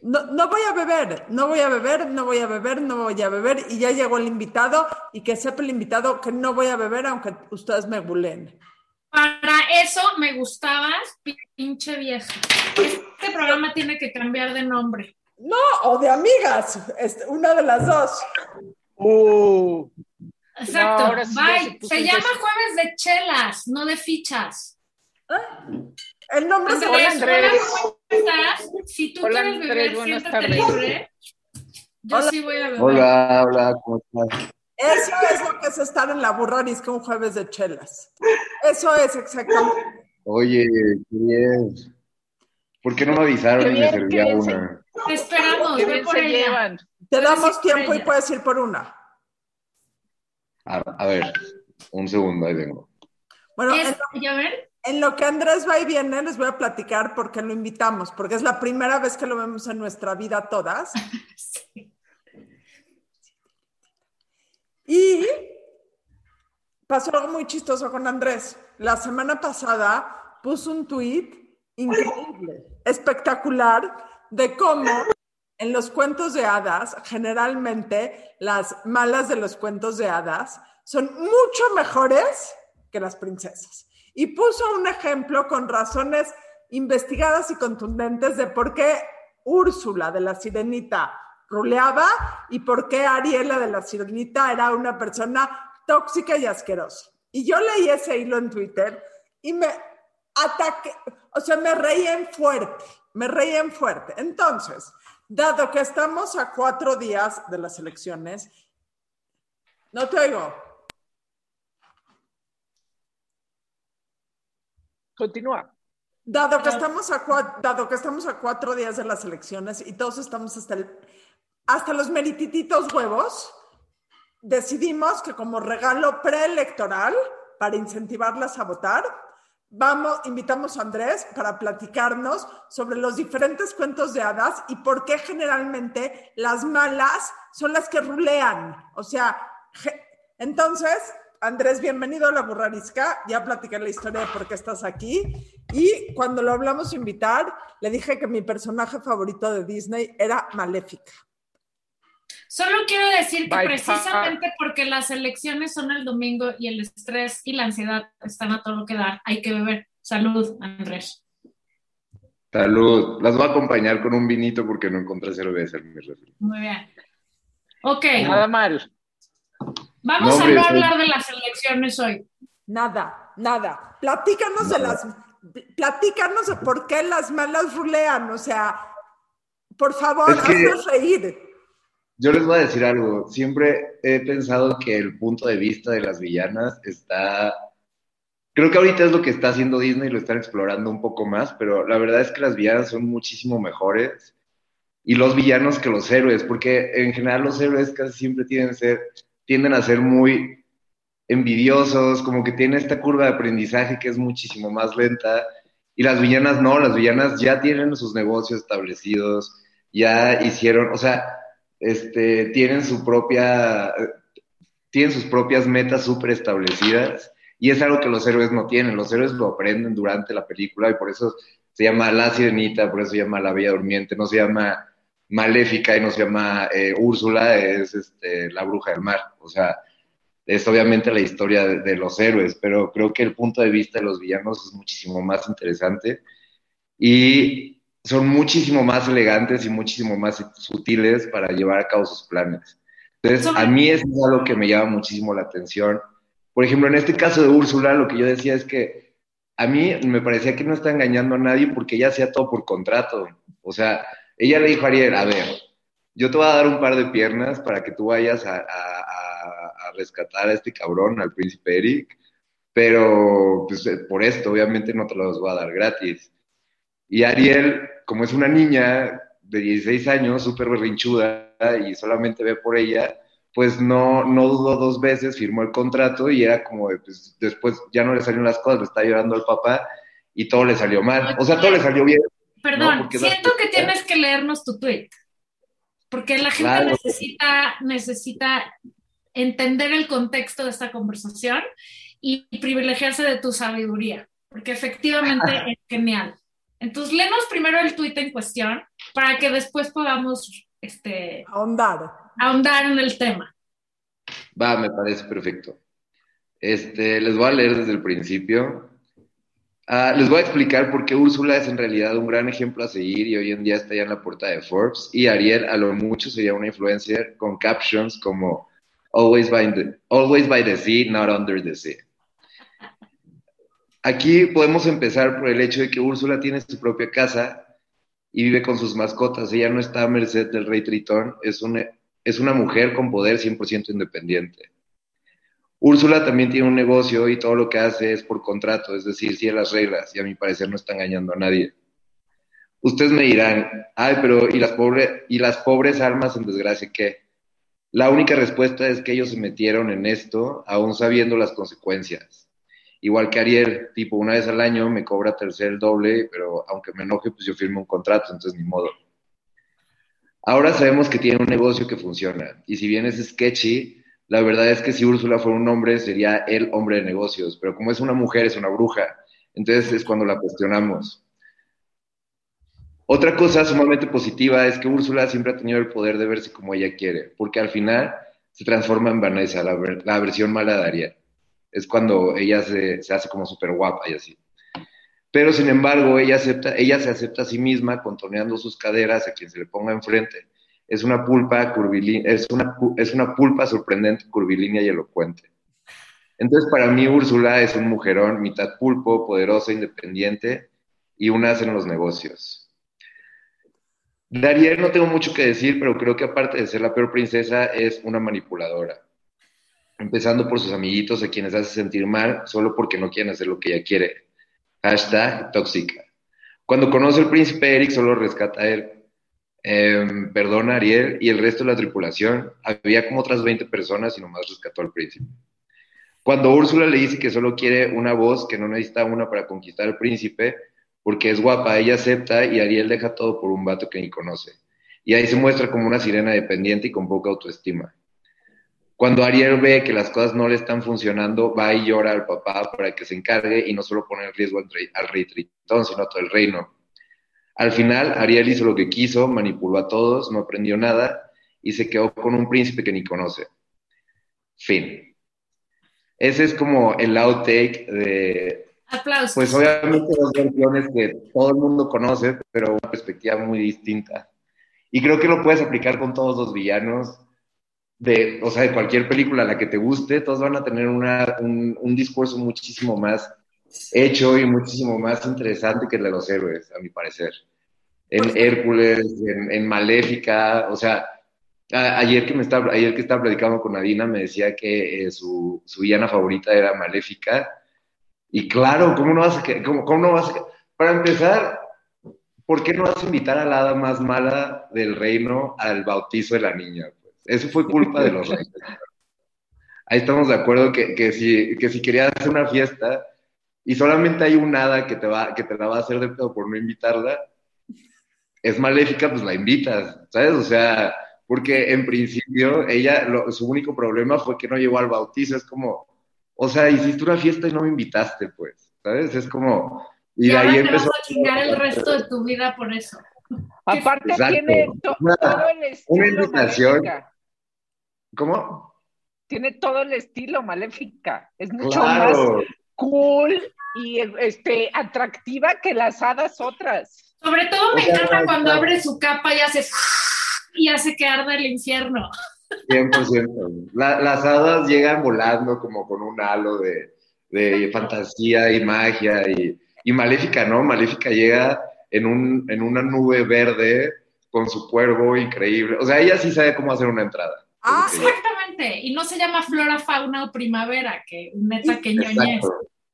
No, no voy a beber, no voy a beber, no voy a beber, no voy a beber. Y ya llegó el invitado y que sepa el invitado que no voy a beber aunque ustedes me bulen. Para eso me gustabas, pinche vieja. Este programa tiene que cambiar de nombre. No, o de amigas, este, una de las dos. Uh, Exacto. sí Bye. se llama. Jueves de Chelas, no de fichas. El nombre es Andrés, Andrés. hola, ¿cómo estás? Si tú Hola, quieres Andrés, beber, buenas siéntate tardes. libre. Yo Hola. sí voy a beber. Hola, hola, ¿cómo estás? Eso es lo que es estar en la burrarisca un jueves de chelas. Eso es exactamente. Oye, qué bien. ¿Por qué no me avisaron Qué y me servía una? Te esperamos, qué bien por se ella. llevan. Te damos tiempo y puedes ir por una. A, a ver, un segundo, ahí vengo. Bueno, en, Es, ya ven, en lo que Andrés va y viene, les voy a platicar por qué lo invitamos, porque es la primera vez que lo vemos en nuestra vida todas. Y pasó algo muy chistoso con Andrés. La semana pasada puso un tuit increíble, espectacular, de cómo en los cuentos de hadas, generalmente las malas de los cuentos de hadas son mucho mejores que las princesas. Y puso un ejemplo con razones investigadas y contundentes de por qué Úrsula de la Sirenita ruleaba y por qué Ariela de la Sirenita era una persona tóxica y asquerosa. Y yo leí ese hilo en Twitter y me ataqué, o sea, me reían fuerte, me reían fuerte. Entonces, dado que estamos a cuatro días de las elecciones, no te oigo. Continúa. Dado que, estamos a cua- dado que estamos a cuatro días de las elecciones y todos estamos hasta, el- hasta los meritititos huevos, decidimos que como regalo preelectoral, para incentivarlas a votar, vamos, invitamos a Andrés para platicarnos sobre los diferentes cuentos de hadas y por qué generalmente las malas son las que rulean. O sea, entonces, Andrés, bienvenido a la burrarisca. Ya platiqué la historia de por qué estás aquí. Y cuando lo hablamos de invitar, le dije que mi personaje favorito de Disney era Maléfica. Solo quiero decir que By precisamente porque las elecciones son el domingo y el estrés y la ansiedad están a todo lo que dar, hay que beber. Salud, Andrés. Salud. Las voy a acompañar con un vinito porque no encontré cerveza en mi refri. Muy bien. Ok, Nada mal. Vamos No, a no hablar de las elecciones hoy. Nada, nada. Platícanos de las, platícanos de por qué las malas rulean. O sea, por favor, Es que- haznos reír. Yo les voy a decir algo. Siempre he pensado que el punto de vista de las villanas está. Creo que ahorita es lo que está haciendo Disney, lo están explorando un poco más, pero la verdad es que las villanas son muchísimo mejores y los villanos que los héroes, porque en general los héroes casi siempre tienden, ser, tienden a ser muy envidiosos, como que tienen esta curva de aprendizaje que es muchísimo más lenta, y las villanas no, las villanas ya tienen sus negocios establecidos, ya hicieron, o sea, este, tienen su propia, tienen sus propias metas súper establecidas, y es algo que los héroes no tienen, los héroes lo aprenden durante la película, y por eso se llama La Sirenita, por eso se llama La Bella Durmiente, no se llama Maléfica y no se llama eh, Úrsula, es este, la bruja del mar, o sea, es obviamente la historia de, de los héroes, pero creo que el punto de vista de los villanos es muchísimo más interesante y son muchísimo más elegantes y muchísimo más sutiles para llevar a cabo sus planes. Entonces, a mí eso es algo que me llama muchísimo la atención. Por ejemplo, en este caso de Úrsula, lo que yo decía es que a mí me parecía que no está engañando a nadie porque ella hacía todo por contrato. O sea, ella le dijo a Ariel, a ver, yo te voy a dar un par de piernas para que tú vayas a, rescatar a este cabrón, al príncipe Eric, pero pues, eh, por esto obviamente no te los voy a dar gratis. Y Ariel, como es una niña de 16 años, súper berrinchuda y solamente ve por ella, pues no, no dudó dos veces, firmó el contrato y era como, pues, después ya no le salieron las cosas, le está llorando al papá y todo le salió mal. O sea, todo le salió bien. Perdón, No, siento que publicidad. tienes que leernos tu tweet. Porque la gente Claro. necesita, necesita entender el contexto de esta conversación y privilegiarse de tu sabiduría. Porque efectivamente es genial. Entonces, léenos primero el tuit en cuestión para que después podamos este, Ahondar. ahondar en el tema. Va, me parece perfecto. Este, les voy a leer desde el principio. Ah, les voy a explicar por qué Úrsula es en realidad un gran ejemplo a seguir y hoy en día está ya en la portada de Forbes. Y Ariel, a lo mucho, sería una influencer con captions como Always by the, always by the sea, not under the sea. Aquí podemos empezar por el hecho de que Úrsula tiene su propia casa y vive con sus mascotas. Ella no está a merced del rey Tritón, es una, es una mujer con poder 100% independiente. Úrsula también tiene un negocio y todo lo que hace es por contrato, es decir, sigue las reglas y a mi parecer no está engañando a nadie. Ustedes me dirán, ay, pero ¿y las, pobre, ¿y las pobres almas en desgracia qué? La única respuesta es que ellos se metieron en esto aún sabiendo las consecuencias. Igual que Ariel, tipo, una vez al año me cobra tercer el doble, pero aunque me enoje, pues yo firmo un contrato, entonces ni modo. Ahora sabemos que tiene un negocio que funciona, y si bien es sketchy, la verdad es que si Úrsula fuera un hombre, sería el hombre de negocios, pero como es una mujer, es una bruja, entonces es cuando la cuestionamos. Otra cosa sumamente positiva es que Úrsula siempre ha tenido el poder de verse como ella quiere, porque al final se transforma en Vanessa, la, ver- la versión mala de Ariel. Es cuando ella se, se hace como súper guapa y así. Pero sin embargo, ella, acepta, ella se acepta a sí misma contorneando sus caderas a quien se le ponga enfrente. Es una pulpa curvilínea, es una, es una pulpa sorprendente, curvilínea y elocuente. Entonces, para mí, Úrsula es un mujerón, mitad pulpo, poderosa, independiente y un as en los negocios. De Ariel no tengo mucho que decir, pero creo que aparte de ser la peor princesa, es una manipuladora. Empezando por sus amiguitos a quienes hace sentir mal solo porque no quieren hacer lo que ella quiere. Hashtag tóxica. Cuando conoce al príncipe Eric, solo rescata a él. Perdona a Ariel y el resto de la tripulación. Había como otras 20 personas y nomás rescató al príncipe. Cuando Úrsula le dice que solo quiere una voz, que no necesita una para conquistar al príncipe, porque es guapa, ella acepta y Ariel deja todo por un vato que ni conoce. Y ahí se muestra como una sirena dependiente y con poca autoestima. Cuando Ariel ve que las cosas no le están funcionando, va y llora al papá para que se encargue y no solo pone en riesgo al al rey Tritón, sino a todo el reino. Al final, Ariel hizo lo que quiso, manipuló a todos, no aprendió nada y se quedó con un príncipe que ni conoce. Fin. Ese es como el outtake de, Aplausos. pues obviamente dos versiones que todo el mundo conoce, pero una perspectiva muy distinta. Y creo que lo puedes aplicar con todos los villanos de, o sea, de cualquier película a la que te guste, todos van a tener una, un, un discurso muchísimo más hecho y muchísimo más interesante que el de los héroes, a mi parecer. En Hércules, en, en Maléfica, o sea, a- ayer que me estaba, ayer que estaba platicando con Adina me decía que eh, su, su villana favorita era Maléfica. Y claro, ¿cómo no vas a, cómo, cómo no vas a, para empezar, ¿por qué no vas a invitar a la hada más mala del reino al bautizo de la niña? Pues, eso fue culpa de los reyes. Ahí estamos de acuerdo que, que, si, que si querías hacer una fiesta y solamente hay un hada que te, va, que te la va a hacer de pedo por no invitarla, es maléfica, pues la invitas, ¿sabes? O sea, porque en principio ella, lo- su único problema fue que no llegó al bautizo, es como, o sea, hiciste una fiesta y no me invitaste, pues, ¿sabes? Es como, y Y de ahora ahí te empezó. vas a chingar el resto de tu vida por eso. Aparte Exacto. tiene to- Una- todo el estilo invitación. Maléfica. ¿Cómo? Tiene todo el estilo Maléfica. Es mucho Claro. más cool y este atractiva que las hadas otras. Sobre todo me encanta cuando abre su capa y hace y hace que arda el infierno. 100%. La- las hadas llegan volando como con un halo de, de fantasía y magia y, y Maléfica, ¿no? Maléfica llega en, un, en una nube verde con su cuervo increíble. O sea, ella sí sabe cómo hacer una entrada. Ah, que- Exactamente. Y no se llama flora, fauna o primavera, que neta que ñoñez.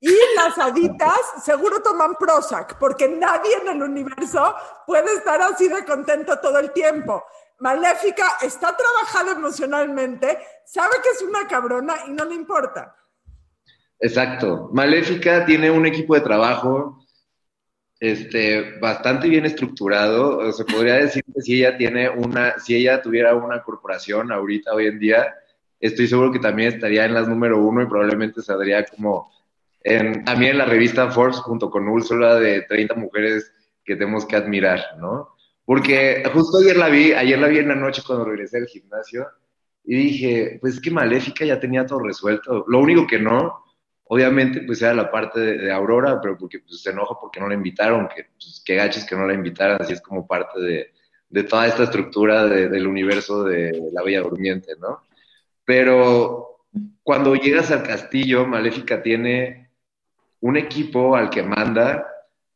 Y las haditas seguro toman Prozac, porque nadie en el universo puede estar así de contento todo el tiempo. Maléfica está trabajada emocionalmente, sabe que es una cabrona y no le importa. Exacto. Maléfica tiene un equipo de trabajo este, bastante bien estructurado. O Se podría decir que si ella tiene una, si ella tuviera una corporación ahorita, hoy en día, estoy seguro que también estaría en las número uno y probablemente saldría como en, también en la revista Forbes junto con Úrsula de 30 mujeres que tenemos que admirar, ¿no? Porque justo ayer la vi, ayer la vi en la noche cuando regresé del gimnasio y dije, pues que Maléfica ya tenía todo resuelto. Lo único que no, obviamente, pues era la parte de, Aurora, pero porque pues, se enoja porque no la invitaron, que, pues, que gaches que no la invitaran, así es como parte de, de toda esta estructura del universo de la Bella Durmiente, ¿no? Pero cuando llegas al castillo, Maléfica tiene un equipo al que manda,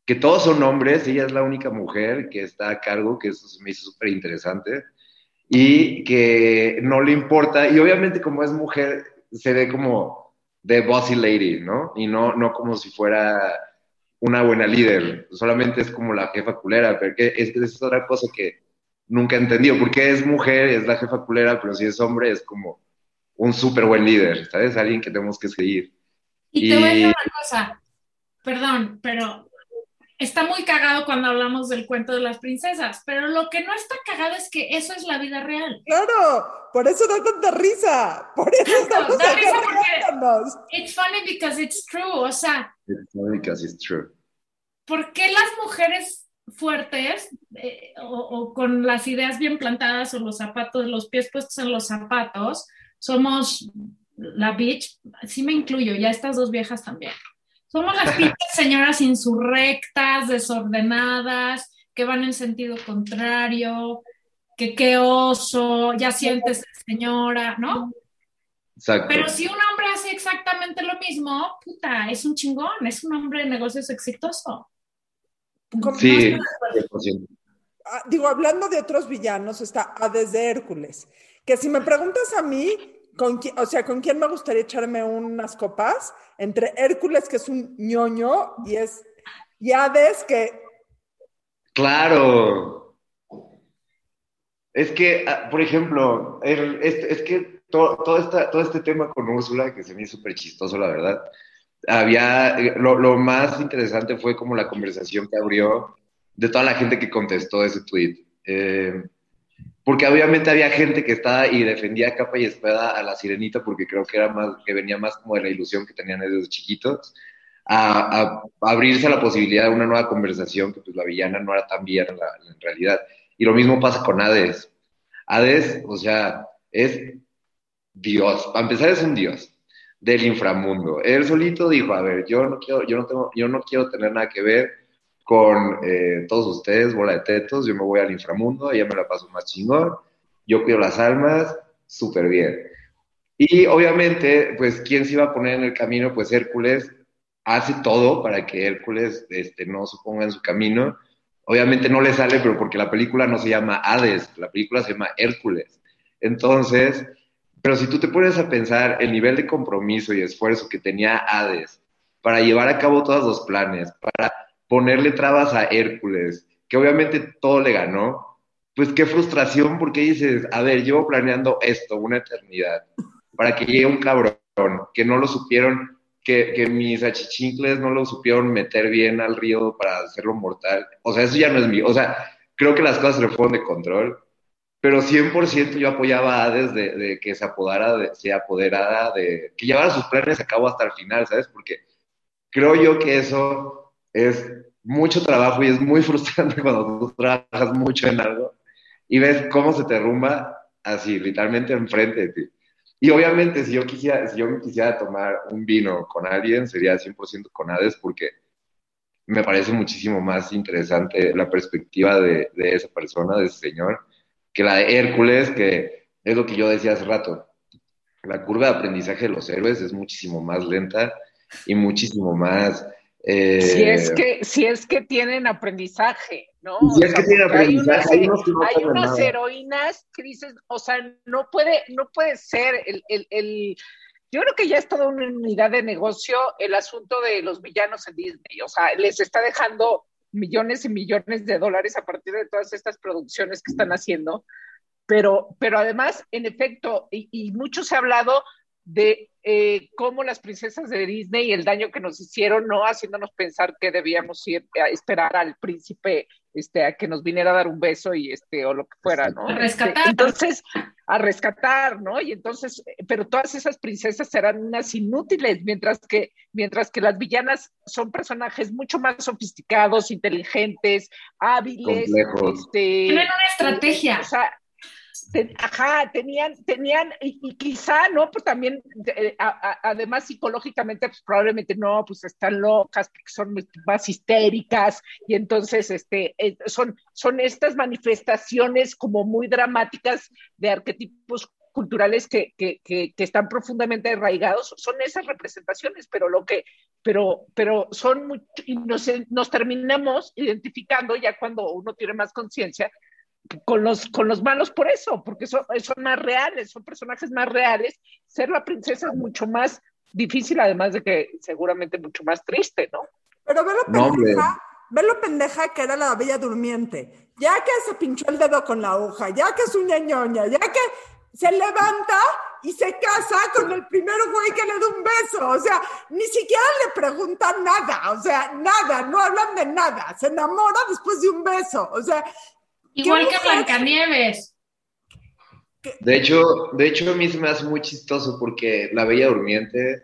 que todos son hombres, ella es la única mujer que está a cargo, que eso se me hizo súper interesante, y que no le importa, y obviamente como es mujer, se ve como de bossy lady, ¿no? Y no, no como si fuera una buena líder, solamente es como la jefa culera, porque es, es otra cosa que nunca he entendido, porque es mujer, es la jefa culera, pero si es hombre es como un súper buen líder, ¿sabes? Alguien que tenemos que seguir. Y, te voy a decir una cosa, perdón, pero está muy cagado cuando hablamos del cuento de las princesas, pero lo que no está cagado es que eso es la vida real. Claro, por eso da tanta risa, por eso estamos da risa porque it's funny because it's true, o sea. It's funny because it's true. ¿Por qué las mujeres fuertes eh, o, con las ideas bien plantadas o los zapatos, los pies puestos en los zapatos, somos la bitch, sí me incluyo, ya estas dos viejas también. Somos las señoras insurrectas, desordenadas, que van en sentido contrario, que qué oso, ya sientes señora, ¿no? Exacto. Pero si un hombre hace exactamente lo mismo, puta, es un chingón, es un hombre de negocios exitoso. Sí, ah, digo, hablando de otros villanos, está Hades de Hércules, que si me preguntas a mí, con o sea, ¿con quién me gustaría echarme unas copas? Entre Hércules, que es un ñoño, y es y que... Claro. Es que, ah, por ejemplo, es, que todo, todo este tema con Úrsula, que se me hizo súper chistoso, la verdad, había, lo, más interesante fue como la conversación que abrió de toda la gente que contestó ese tweet. Eh, porque obviamente había gente que estaba y defendía capa y espada a la sirenita porque creo que era más, que venía más como de la ilusión que tenían desde chiquitos, a, abrirse a la posibilidad de una nueva conversación que pues la villana no era tan villana en realidad. Y lo mismo pasa con Hades. Hades, o sea, es Dios. Para empezar es un Dios del inframundo. Él solito dijo, a ver, yo no quiero, yo no tengo, yo no quiero tener nada que ver con eh, todos ustedes, bola de tetos, yo me voy al inframundo, ya me la paso más chingón, yo cuido las almas, súper bien. Y obviamente, pues, ¿quién se iba a poner en el camino? Pues Hércules hace todo para que Hércules este, no se ponga en su camino. Obviamente no le sale, pero porque la película no se llama Hades, la película se llama Hércules. Entonces, pero si tú te pones a pensar el nivel de compromiso y esfuerzo que tenía Hades para llevar a cabo todos los planes, para ponerle trabas a Hércules, que obviamente todo le ganó, pues qué frustración porque dices, a ver, llevo planeando esto una eternidad para que llegue un cabrón que no lo supieron, que, que mis achichincles no lo supieron meter bien al río para hacerlo mortal. O sea, eso ya no es mío. O sea, creo que las cosas le fueron de control pero 100% yo apoyaba a Hades de, que se apodara, de, se apoderara de, que llevara sus planes a cabo hasta el final, ¿sabes? Porque creo yo que eso es mucho trabajo y es muy frustrante cuando tú trabajas mucho en algo y ves cómo se te derrumba así, literalmente enfrente de ti. Y obviamente si yo quisiera, si yo quisiera tomar un vino con alguien, sería 100% con Hades porque me parece muchísimo más interesante la perspectiva de, de esa persona, de ese señor que la de Hércules, que es lo que yo decía hace rato. La curva de aprendizaje de los héroes es muchísimo más lenta y muchísimo más... Eh, si, es que, si es que tienen aprendizaje, ¿no? Si es que tienen aprendizaje, hay unas, hay unas heroínas que dices, o sea, no puede, no puede ser el, el, el yo creo que ya es toda una unidad de negocio el asunto de los villanos en Disney. O sea, les está dejando millones y millones de dólares a partir de todas estas producciones que están haciendo. Pero, pero además, en efecto, y, mucho se ha hablado de eh, cómo las princesas de Disney y el daño que nos hicieron, no haciéndonos pensar que debíamos ir a esperar al príncipe este, a que nos viniera a dar un beso y este, o lo que fuera, ¿no? Rescatar. entonces, a rescatar, ¿no? Y entonces, pero todas esas princesas serán unas inútiles, mientras que, mientras que las villanas son personajes mucho más sofisticados, inteligentes, hábiles, este, tienen una estrategia. O sea, ajá, tenían, tenían, y, quizá, ¿no? Pues también, eh, además psicológicamente, pues probablemente no, pues están locas, porque son más histéricas, y entonces, este, eh, son, son estas manifestaciones como muy dramáticas de arquetipos culturales que, que, que, están profundamente arraigados, son esas representaciones, pero lo que, pero, pero son mucho, y nos terminamos identificando ya cuando uno tiene más conciencia con los, con los malos por eso, porque son, son más reales, son personajes más reales. Ser la princesa es mucho más difícil, además de que seguramente mucho más triste, ¿no? Pero ve lo pendeja, ve lo pendeja que era la bella durmiente. Ya que se pinchó el dedo con la hoja, ya que es una ñoña, ya que se levanta y se casa con el primer güey que le da un beso. O sea, ni siquiera le preguntan nada. O sea, nada, no hablan de nada. Se enamora después de un beso. O sea, Igual que Blancanieves. De hecho, de hecho, a mí se me hace muy chistoso porque La Bella Durmiente,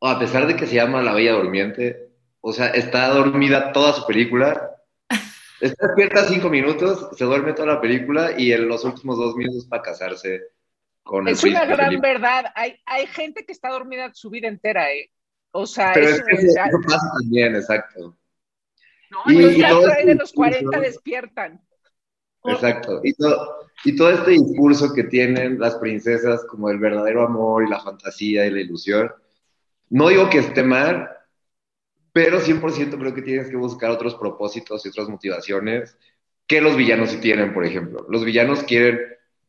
a pesar de que se llama La Bella Durmiente, o sea, está dormida toda su película. Está despierta cinco minutos, se duerme toda la película y en los últimos dos minutos para casarse con el Es una gran verdad. Hay, hay gente que está dormida su vida entera, ¿eh? O sea, Pero es, que eso, pasa también, exacto. No, y, los de los 40 despiertan. Exacto. Y todo, y todo este discurso que tienen las princesas como el verdadero amor y la fantasía y la ilusión, no digo que esté mal, pero 100% creo que tienes que buscar otros propósitos y otras motivaciones que los villanos sí tienen, por ejemplo. Los villanos quieren,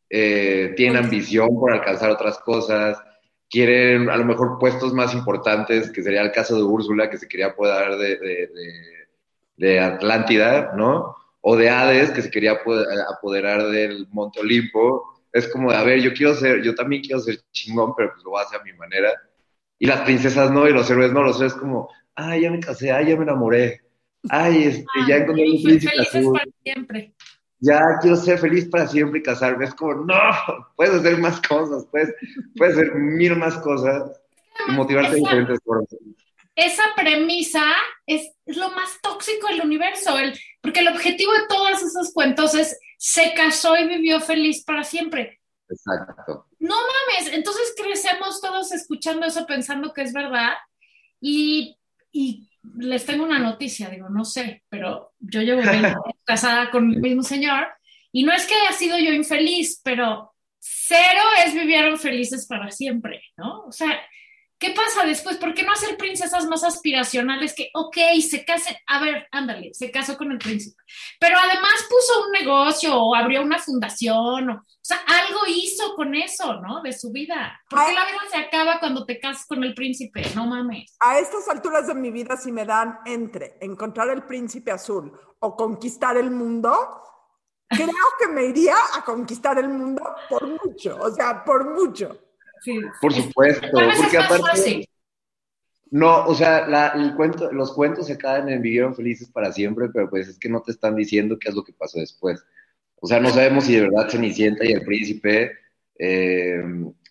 eh, tienen ambición por alcanzar otras cosas, quieren a lo mejor puestos más importantes, que sería el caso de Úrsula, que se quería apoderar de, de, de, de Atlántida, ¿no? O de Hades, que se quería apoderar del Monte Olimpo. Es como de, a ver, yo quiero ser, yo también quiero ser chingón, pero pues lo voy a hacer a mi manera. Y las princesas no, y los héroes no, los héroes como, ay, ya me casé, ay, ya me enamoré, ay, este, ya encontré un príncipe azul. Para siempre. Ya quiero ser feliz para siempre y casarme. Es como, no, puedes hacer más cosas, puedes, puedes hacer mil más cosas y motivarte de diferentes formas esa premisa es, lo más tóxico del universo, el, porque el objetivo de todos esos cuentos es se casó y vivió feliz para siempre. Exacto. No mames, entonces crecemos todos escuchando eso pensando que es verdad y, y les tengo una noticia, digo, no sé, pero yo llevo casada con el mismo señor y no es que haya sido yo infeliz, pero cero es vivieron felices para siempre, ¿no? O sea, ¿Qué pasa después? ¿Por qué no hacer princesas más aspiracionales que, ok, se case, a ver, ándale, se casó con el príncipe, pero además puso un negocio o abrió una fundación, o, o sea, algo hizo con eso, ¿no? De su vida. ¿Por qué la vida se acaba cuando te casas con el príncipe? No mames. A estas alturas de mi vida, si me dan entre encontrar el príncipe azul o conquistar el mundo, creo que me iría a conquistar el mundo por mucho, o sea, por mucho. Por supuesto, porque aparte... No, o sea, el cuento, los cuentos se acaban en Vivieron Felices para siempre, pero pues es que no te están diciendo qué es lo que pasó después. O sea, no sabemos si de verdad Cenicienta y el príncipe eh,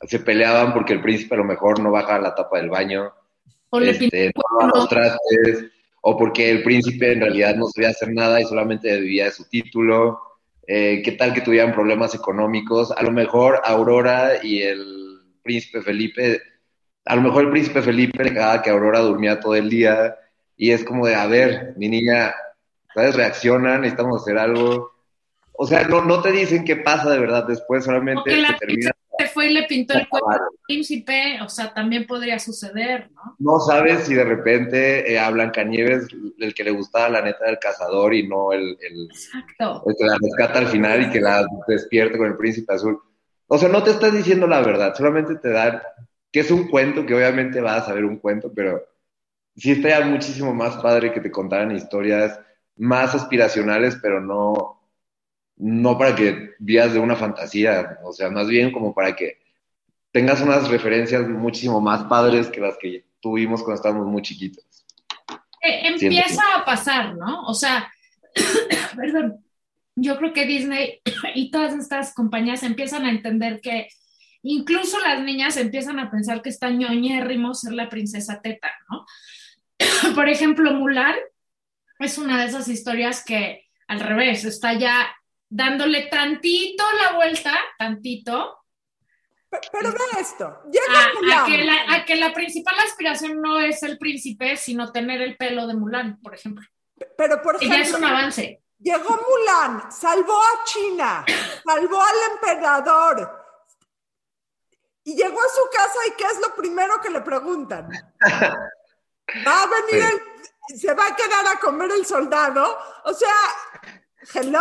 se peleaban porque el príncipe a lo mejor no baja la tapa del baño, o, este, los trastes, o porque el príncipe en realidad no sabía hacer nada y solamente vivía de su título. Eh, ¿Qué tal que tuvieran problemas económicos? A lo mejor Aurora y el príncipe Felipe, a lo mejor el príncipe Felipe le cagaba que Aurora durmía todo el día y es como de, a ver, mi niña, ¿sabes? Reaccionan, necesitamos hacer algo. O sea, no, no te dicen qué pasa de verdad después, solamente se termina. Se fue y le pintó el cuerpo al príncipe, o sea, también podría suceder, ¿no? No sabes si de repente eh, a Blancanieves el que le gustaba la neta del cazador y no el, el, Exacto. el que la rescata al final y que la despierte con el príncipe azul. O sea, no te estás diciendo la verdad, solamente te dan que es un cuento, que obviamente vas a saber un cuento, pero sí estaría muchísimo más padre que te contaran historias más aspiracionales, pero no, no para que vivas de una fantasía, o sea, más bien como para que tengas unas referencias muchísimo más padres que las que tuvimos cuando estábamos muy chiquitos. Eh, empieza a pasar, ¿no? O sea, perdón, yo creo que Disney y todas estas compañías empiezan a entender que incluso las niñas empiezan a pensar que está ñoñérrimo ser la princesa teta, ¿no? Por ejemplo, Mulan es una de esas historias que al revés, está ya dándole tantito la vuelta, tantito. Pero, ve esto, a, que la, a, que la, principal aspiración no es el príncipe, sino tener el pelo de Mulan, por ejemplo. Pero por ejemplo, ya es un avance. Llegó Mulan, salvó a China, salvó al emperador. Y llegó a su casa y ¿qué es lo primero que le preguntan? Va a venir el, se va a quedar a comer el soldado. O sea, hello.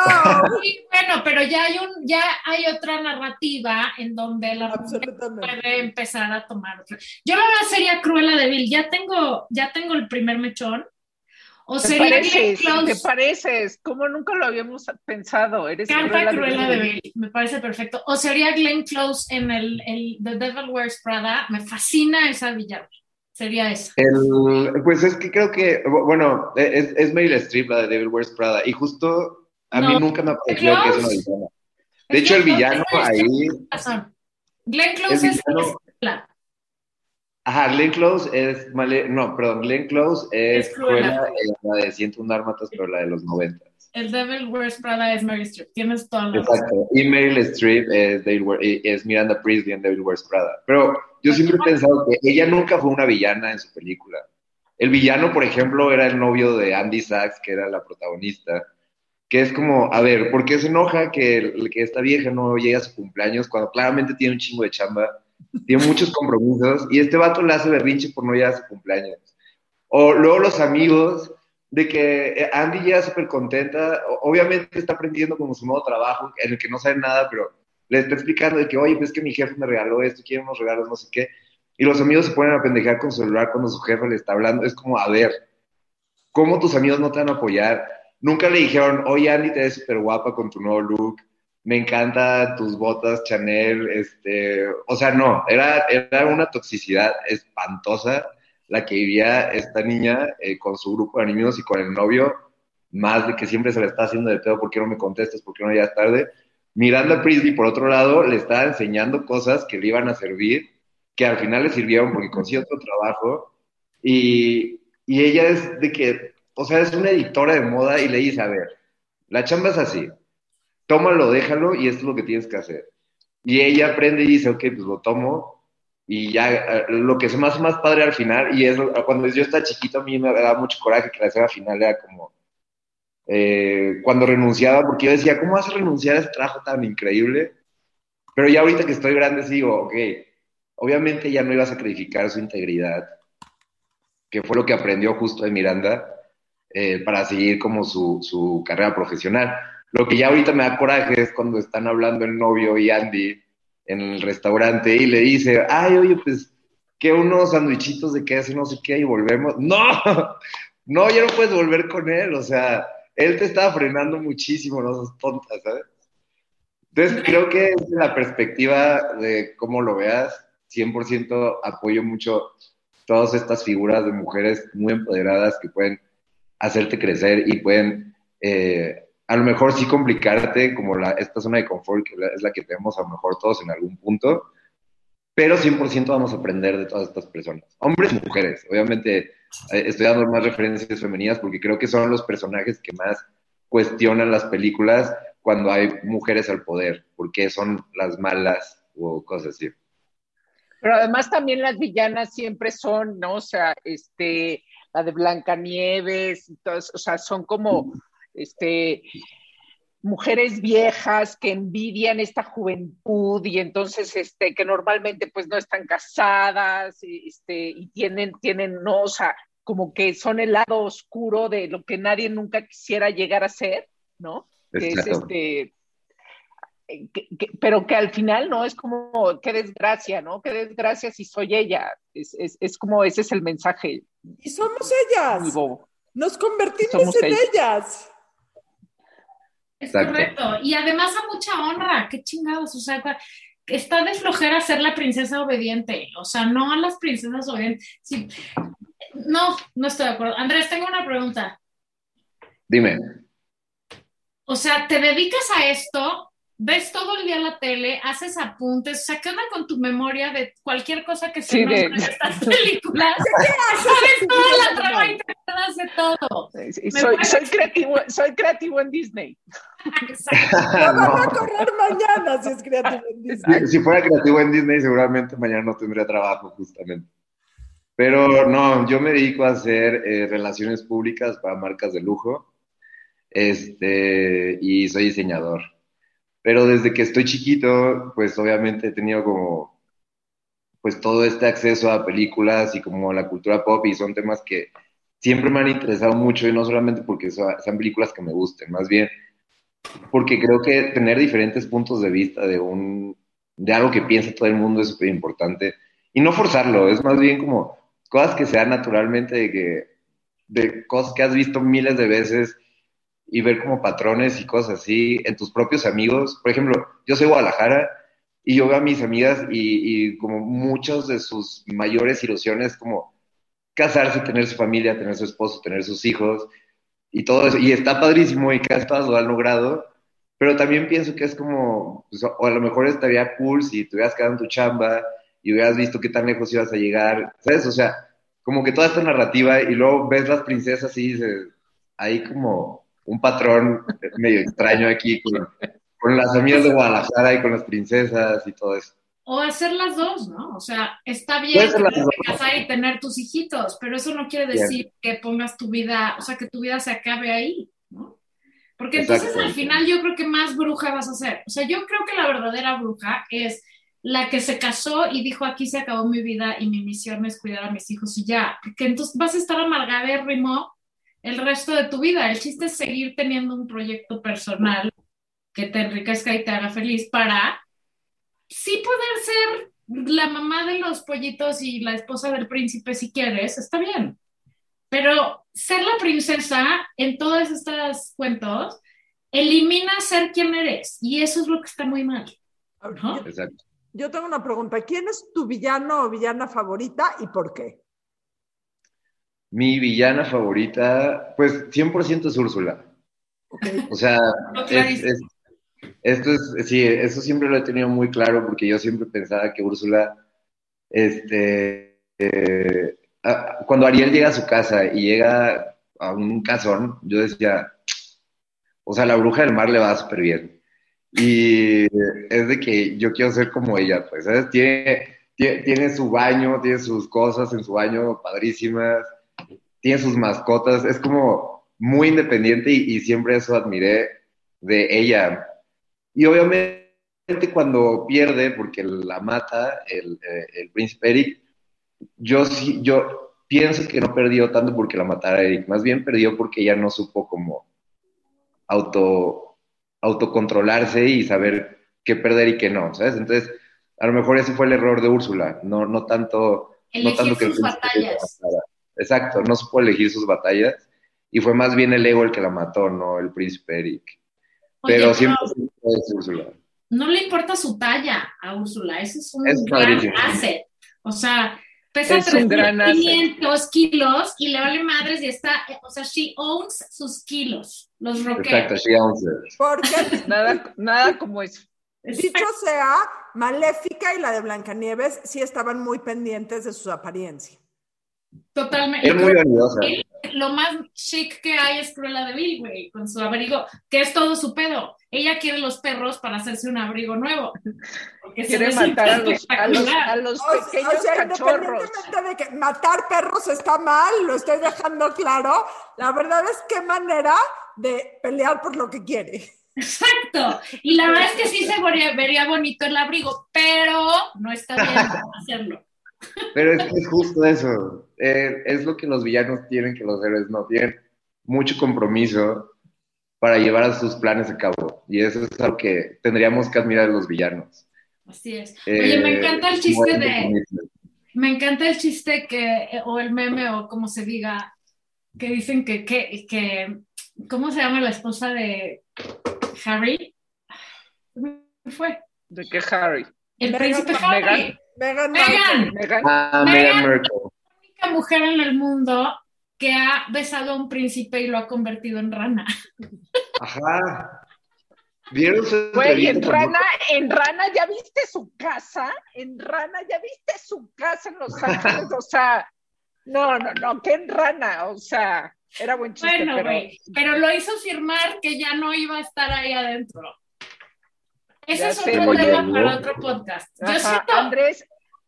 Sí, bueno, pero ya hay un, ya hay otra narrativa en donde la puede empezar a tomar. Yo la verdad sería Cruella de Vil. Ya tengo, ya tengo el primer mechón. O sería pareces, Close. ¿Te pareces? Como nunca lo habíamos pensado. Eres Canta Cruella, de, Vil. Me parece perfecto. O sería Glenn Close en el, el The Devil Wears Prada. Me fascina esa villana. Sería eso. pues es que creo que, bueno, es, es Meryl Streep, la de Devil Wears Prada. Y justo a mí nunca me pareció que es una villana. De hecho, el villano ahí. Glenn Close es la Ajá, Glenn Close es no, perdón, Glenn Close es, Cruella, la de 101 Dálmatas, pero la de los 90. El Devil Wears Prada es Mary Streep, tienes toda la Exacto, y Meryl Streep es, es Miranda Priestley en Devil Wears Prada. Pero yo siempre he pensado que ella nunca fue una villana en su película. El villano, por ejemplo, era el novio de Andy Sachs, que era la protagonista, que es como, a ver, ¿por qué se enoja que, que esta vieja no llegue a su cumpleaños cuando claramente tiene un chingo de chamba? Tiene muchos compromisos y este vato le hace berrinche por no llegar a su cumpleaños. O luego los amigos, de que eh, Andy llega súper contenta, obviamente está aprendiendo como su nuevo trabajo, en el que no sabe nada, pero le está explicando de que, oye, pues que mi jefe me regaló esto, quiere unos regalos, no sé qué. Y los amigos se ponen a pendejar con su celular cuando su jefe le está hablando. Es como, a ver, ¿cómo tus amigos no te van a apoyar? Nunca le dijeron, oye, Andy, te ves súper guapa con tu nuevo look me encanta tus botas Chanel, este, o sea, no, era, era una toxicidad espantosa la que vivía esta niña eh, con su grupo de amigos y con el novio, más de que siempre se le está haciendo de pedo, ¿por qué no me contestas? ¿Por qué no llegas tarde? Miranda Priestley, por otro lado, le estaba enseñando cosas que le iban a servir, que al final le sirvieron porque consiguió otro trabajo, y, y ella es de que, o sea, es una editora de moda y le dice, a ver, la chamba es así, tómalo, déjalo y esto es lo que tienes que hacer. Y ella aprende y dice, ok, pues lo tomo y ya eh, lo que me hace más padre al final, y es cuando yo estaba chiquito a mí me daba mucho coraje que la escena final era como eh, cuando renunciaba, porque yo decía, ¿cómo vas a renunciar a ese trabajo tan increíble? Pero ya ahorita que estoy grande digo, ok, obviamente ya no iba a sacrificar su integridad, que fue lo que aprendió justo de Miranda, eh, para seguir como su, su carrera profesional lo que ya ahorita me da coraje es cuando están hablando el novio y Andy en el restaurante y le dice, ay, oye, pues, que unos sandwichitos de queso, no sé qué, y volvemos. No, no, ya no puedes volver con él, o sea, él te estaba frenando muchísimo, no sos tonta, ¿sabes? Entonces, creo que es la perspectiva de cómo lo veas, 100% apoyo mucho todas estas figuras de mujeres muy empoderadas que pueden hacerte crecer y pueden eh, a lo mejor sí complicarte como la, esta zona de confort, que es la que tenemos a lo mejor todos en algún punto, pero 100% vamos a aprender de todas estas personas, hombres y mujeres. Obviamente eh, estoy dando más referencias femeninas porque creo que son los personajes que más cuestionan las películas cuando hay mujeres al poder, porque son las malas o cosas así. Pero además también las villanas siempre son, ¿no? O sea, este, la de Blancanieves, o sea, son como este, mujeres viejas que envidian esta juventud y entonces este, que normalmente pues no están casadas y, este, y tienen, tienen, no, o sea, como que son el lado oscuro de lo que nadie nunca quisiera llegar a ser, ¿no? Que es este, pero que al final, ¿no? Es como, qué desgracia, ¿no? Qué desgracia si soy ella. Es, es, es como, ese es el mensaje. Y somos ellas. Nos convertimos en ellas. Es correcto. Y además a mucha honra, qué chingados. O sea, está de flojera ser la princesa obediente. O sea, no a las princesas obedientes. Sí. No, no estoy de acuerdo. Andrés, tengo una pregunta. Dime. o sea, te dedicas a esto, ves todo el día la tele, haces apuntes, o sea, ¿qué onda con tu memoria de cualquier cosa que se Sí, nombra de- en estas películas? Sabes toda la trama y te acuerdas de todo. Soy, soy, creativo, soy creativo en Disney. Exacto. La van a No. correr mañana si es creativo en Disney. Si, si fuera creativo en Disney, seguramente mañana no tendría trabajo, justamente. Pero no, yo me dedico a hacer eh, relaciones públicas para marcas de lujo. Este, y soy diseñador. Pero desde que estoy chiquito, pues obviamente he tenido como, pues todo este acceso a películas y como la cultura pop y son temas que siempre me han interesado mucho y no solamente porque sean películas que me gusten, más bien porque creo que tener diferentes puntos de vista de un, de algo que piensa todo el mundo es súper importante y no forzarlo, es más bien como cosas que se dan naturalmente de que, de cosas que has visto miles de veces y ver como patrones y cosas así en tus propios amigos. Por ejemplo, yo soy Guadalajara y yo veo a mis amigas y, y como muchos de sus mayores ilusiones como casarse, tener su familia, tener su esposo, tener sus hijos y todo eso. Y está padrísimo y casi todas lo han logrado, pero también pienso que es como, pues, o a lo mejor estaría cool si te hubieras quedado en tu chamba y hubieras visto qué tan lejos ibas a llegar, ¿sabes? O sea, como que toda esta narrativa y luego ves las princesas y dices, hay como un patrón medio extraño aquí con, con las amigas de Guadalajara y con las princesas y todo eso. O hacer las dos, ¿no? O sea, está bien casar y tener tus hijitos, pero eso no quiere Bien. decir que pongas tu vida, o sea, que tu vida se acabe ahí, ¿no? Porque entonces al final yo creo que más bruja vas a ser. O sea, yo creo que la verdadera bruja es la que se casó y dijo aquí se acabó mi vida y mi misión es cuidar a mis hijos y ya, porque entonces vas a estar amargadérrimo el resto de tu vida. El chiste es seguir teniendo un proyecto personal que te enriquezca y te haga feliz para sí poder ser la mamá de los pollitos y la esposa del príncipe si quieres, está bien. Pero ser la princesa en todos estos cuentos elimina ser quien eres y eso es lo que está muy mal. ¿no? Exacto. Yo tengo una pregunta. ¿Quién es tu villano o villana favorita y por qué? Mi villana favorita, pues 100% es Úrsula. O sea, No, es, esto es, sí, eso siempre lo he tenido muy claro porque yo siempre pensaba que Úrsula, este, eh, a- cuando Ariel llega a su casa y llega a un casón, yo decía, o sea, la bruja del mar le va súper bien. Y es de que yo quiero ser como ella, pues, ¿sabes? Tiene, tiene, tiene su baño, tiene sus cosas en su baño padrísimas, tiene sus mascotas, es como muy independiente y, y siempre eso admiré de ella. Y obviamente cuando pierde, porque la mata el, eh, el príncipe Eric, yo sí, yo pienso que no perdió tanto porque la matara Eric, más bien perdió porque ella no supo como auto, autocontrolarse y saber qué perder y qué no, ¿sabes? Entonces, a lo mejor ese fue el error de Úrsula, no, no tanto... no Elegir tanto que el sus la batallas. Exacto, no supo elegir sus batallas y fue más bien el ego el que la mató, no el príncipe Eric. Oye, Pero pero siempre es Úrsula. no le importa su talla a Úrsula, ese es un Es gran padrísimo. asset. O sea, pesa Es un gran asset. 3.500 kilos y le vale madres y está, o sea, she owns sus kilos, los Exacto, rockeros. she owns it. Porque, Nada, nada como eso. dicho sea, Maléfica y la de Blancanieves sí estaban muy pendientes de su apariencia. Totalmente. Es muy vanidosa. Lo más chic que hay es Cruella de Vil, güey, con su abrigo, que es todo su pedo. Ella quiere los perros para hacerse un abrigo nuevo. Porque Quiere matar a los, a los, a los O, pequeños o sea, cachorros. independientemente de que matar perros está mal, lo estoy dejando claro, la verdad es qué manera de pelear por lo que quiere. Exacto. Y la verdad es que sí se vería, vería bonito el abrigo, pero no está bien hacerlo. Pero es que es justo eso. Eh, es lo que los villanos tienen que los héroes no tienen. Mucho compromiso para llevar a sus planes a cabo. Y eso es algo que tendríamos que admirar de los villanos. Así es. Oye, me Eh, encanta el chiste de, compromiso. me encanta el chiste que, o el meme, o como se diga, que dicen que, que, que ¿cómo se llama la esposa de Harry? ¿Cómo fue? ¿De qué Harry? El príncipe. Harry. Meghan Megan, Megan. Ah, Meghan. Meghan Markle. la única mujer en el mundo que ha besado a un príncipe y lo ha convertido en rana. Ajá. ¿Vieron su Güey, en? Rana, en Rana, ¿ya viste su casa? En Rana, ¿ya viste su casa en Los Ángeles? O sea, no, no, no, que en Rana, o sea, era buen chiste, Bueno, pero... güey, pero lo hizo firmar que ya no iba a estar ahí adentro. Ese Ya es otro tema para otro podcast. Yo siento, Andrés,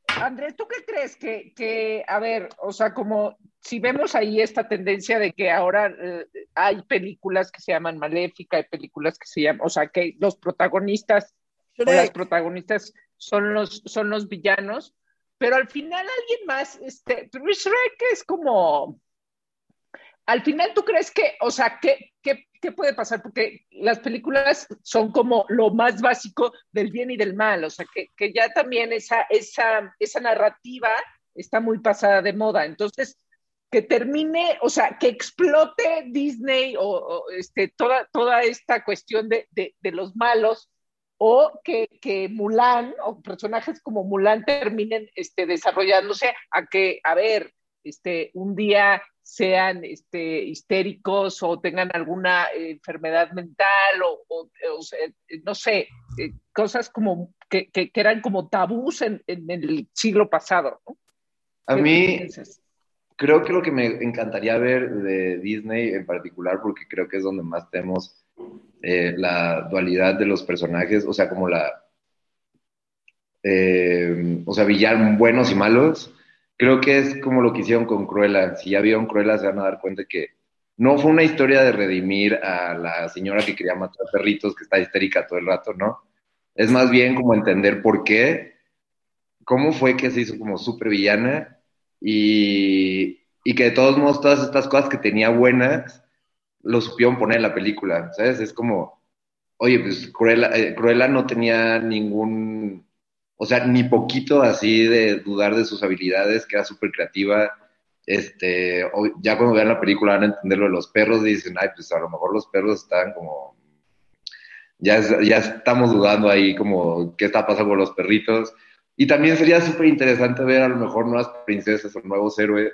Andrés, ¿tú qué crees que, que, a ver, o sea, como si vemos ahí esta tendencia de que ahora eh, hay películas que se llaman Maléfica, hay películas que se llaman, o sea, que los protagonistas o las protagonistas son los, son los villanos, pero al final alguien más, este, Shrek es como, al final tú crees que, o sea, ¿qué, qué, qué puede pasar? Porque las películas son como lo más básico del bien y del mal, o sea, que, que ya también esa, esa, esa narrativa está muy pasada de moda, entonces que termine, o sea, que explote Disney o, este, toda, toda esta cuestión de, de, de los malos, o que, que, Mulan o personajes como Mulan terminen este, desarrollándose a que, a ver, este, un día sean este, histéricos o tengan alguna eh, enfermedad mental o, o, o sea, no sé, eh, cosas como que, que, que, eran como tabús en, en el siglo pasado. ¿no? A mí, creo que lo que me encantaría ver de Disney en particular, porque creo que es donde más tenemos eh, la dualidad de los personajes, o sea, como la, eh, o sea, villar buenos y malos, creo que es como lo que hicieron con Cruella. Si ya vieron Cruella se van a dar cuenta que no fue una historia de redimir a la señora que quería matar perritos, que está histérica todo el rato, ¿no? Es más bien como entender por qué, cómo fue que se hizo como súper villana y, y que de todos modos todas estas cosas que tenía buenas lo supieron poner en la película, ¿sabes? Es como, oye, pues Cruella, eh, Cruella no tenía ningún, o sea, ni poquito así de dudar de sus habilidades, que era súper creativa. Este, ya cuando vean la película van a entender lo de los perros y dicen, ay, pues a lo mejor los perros están como, ya, ya estamos dudando ahí como qué está pasando con los perritos. Y también sería súper interesante ver a lo mejor nuevas princesas o nuevos héroes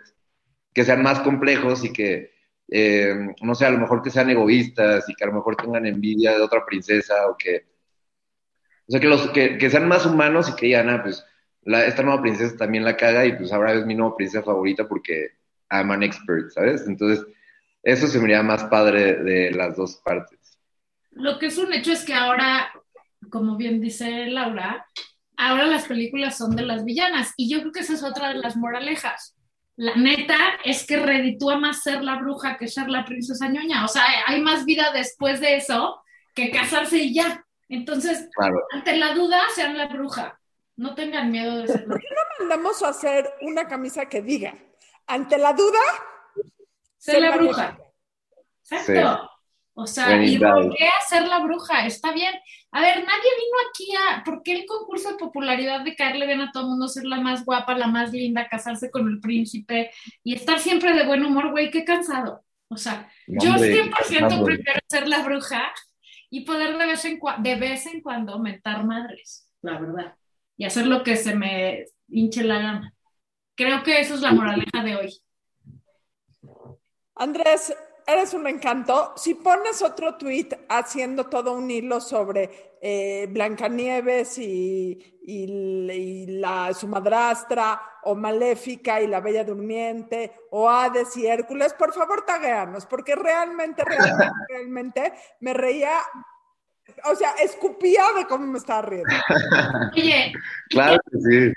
que sean más complejos y que, eh, no sé, a lo mejor que sean egoístas y que a lo mejor tengan envidia de otra princesa o que, o sea, que, los, que, que sean más humanos y que digan, ah, pues la, esta nueva princesa también la caga y pues ahora es mi nueva princesa favorita porque I'm an expert, ¿sabes? Entonces, eso se me haría más padre de las dos partes. Lo que es un hecho es que ahora, como bien dice Laura, ahora las películas son de las villanas y yo creo que esa es otra de las moralejas la neta es que reditúa más ser la bruja que ser la princesa ñoña. O sea, hay más vida después de eso que casarse y ya. Entonces, claro. ante la duda, sean la bruja. No tengan miedo de ser ¿Por qué no mandamos a hacer una camisa que diga, ante la duda, ser la bruja? Exacto. Sí. O sea, y volver a ser la bruja, está bien. A ver, nadie vino aquí a. ¿Por qué el concurso de popularidad de caerle bien a todo el mundo, ser la más guapa, la más linda, casarse con el príncipe y estar siempre de buen humor, güey? Qué cansado. O sea, no, yo 100% no, prefiero ser la bruja y poder de vez, en de vez en cuando mentar madres, la verdad. Y hacer lo que se me hinche la gana. Creo que eso es la moraleja de hoy. Andrés, eres un encanto. Si pones otro tweet haciendo todo un hilo sobre eh, Blancanieves y, y, y, la, su madrastra, o Maléfica y la Bella Durmiente, o Hades y Hércules, por favor tagueanos, porque realmente, realmente, realmente me reía. O sea, escupía de cómo me estaba riendo. Oye, claro que sí.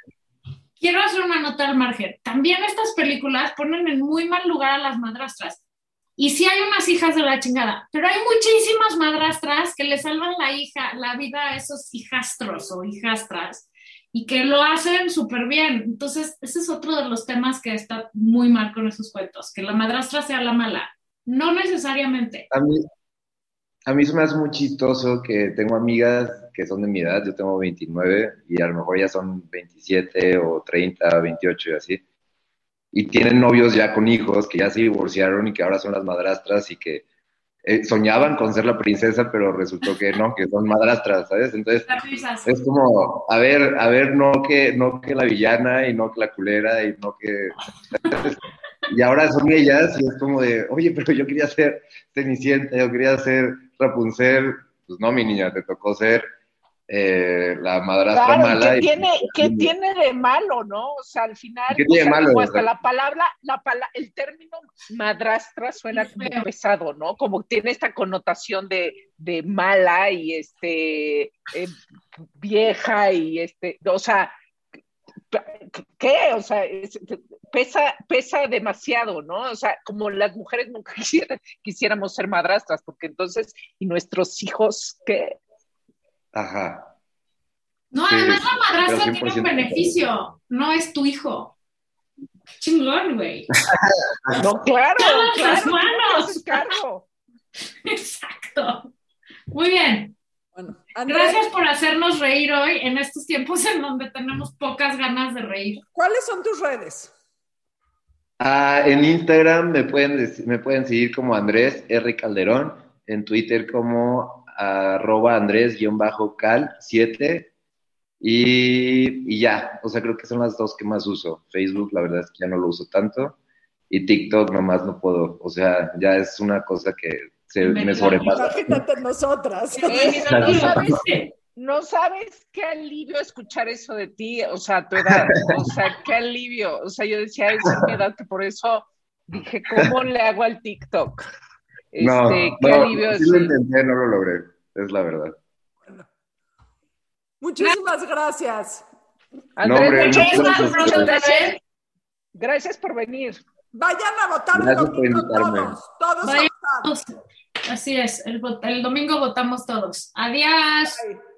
Quiero hacer una nota al margen. También estas películas ponen en muy mal lugar a las madrastras. Y sí hay unas hijas de la chingada, pero hay muchísimas madrastras que le salvan la hija, la vida a esos hijastros o hijastras y que lo hacen súper bien. Entonces, ese es otro de los temas que está muy mal con esos cuentos, que la madrastra sea la mala. No necesariamente. A mí, a mí me hace muy chistoso que tengo amigas que son de mi edad, yo tengo 29 y a lo mejor ya son 27 o 30, 28 y así y tienen novios ya con hijos que ya se divorciaron y que ahora son las madrastras y que eh, soñaban con ser la princesa, pero resultó que no, que son madrastras, ¿sabes? Entonces es como, a ver, a ver, no que, no que la villana y no que la culera y no que... y ahora son ellas y es como de, oye, pero yo quería ser Cenicienta, yo quería ser Rapunzel. Pues no, mi niña, te tocó ser eh, la madrastra mala. ¿qué, tiene, ¿Qué tiene de malo, no? O sea, al final, ¿Qué tiene o sea, malo, hasta la palabra, la pala el término madrastra suena como pesado, ¿no? Como tiene esta connotación de, de mala y este eh, vieja y este, o sea, ¿qué? O sea, es, pesa, pesa demasiado, ¿no? O sea, como las mujeres nunca quisiéramos ser madrastras, porque entonces, ¿y nuestros hijos qué? Ajá. No, Sí, además la madrastra tiene un 100% beneficio, no es tu hijo. Chingón, güey. No, claro, Todas las claro. manos. es caro. Exacto. Muy bien. Bueno, Andrés, Gracias por hacernos reír hoy en estos tiempos en donde tenemos pocas ganas de reír. ¿cuáles son tus redes? Ah, en Instagram me pueden, me pueden seguir como Andrés R. Calderón, en Twitter como arroba Andrés-cal7 y, y ya, o sea, creo que son las dos que más uso. Facebook, la verdad es que ya no lo uso tanto y TikTok nomás no puedo, o sea, ya es una cosa que se me sobrepasa. Imagínate nosotras. Eh, ¿no, sabes, no sabes qué alivio escuchar eso de ti, o sea, a tu edad, o sea, qué alivio, o sea, yo decía, es mi edad que por eso dije, ¿cómo le hago al TikTok? Este, No, qué no, alivio sí lo intenté, no lo logré, es la verdad. Muchísimas gracias. Andrés, hombre, muchas muchas gracias, gracias. por venir. Vayan a votar el domingo todos, todos a Vayan votar. Así es, el, el domingo votamos todos. Adiós. Bye.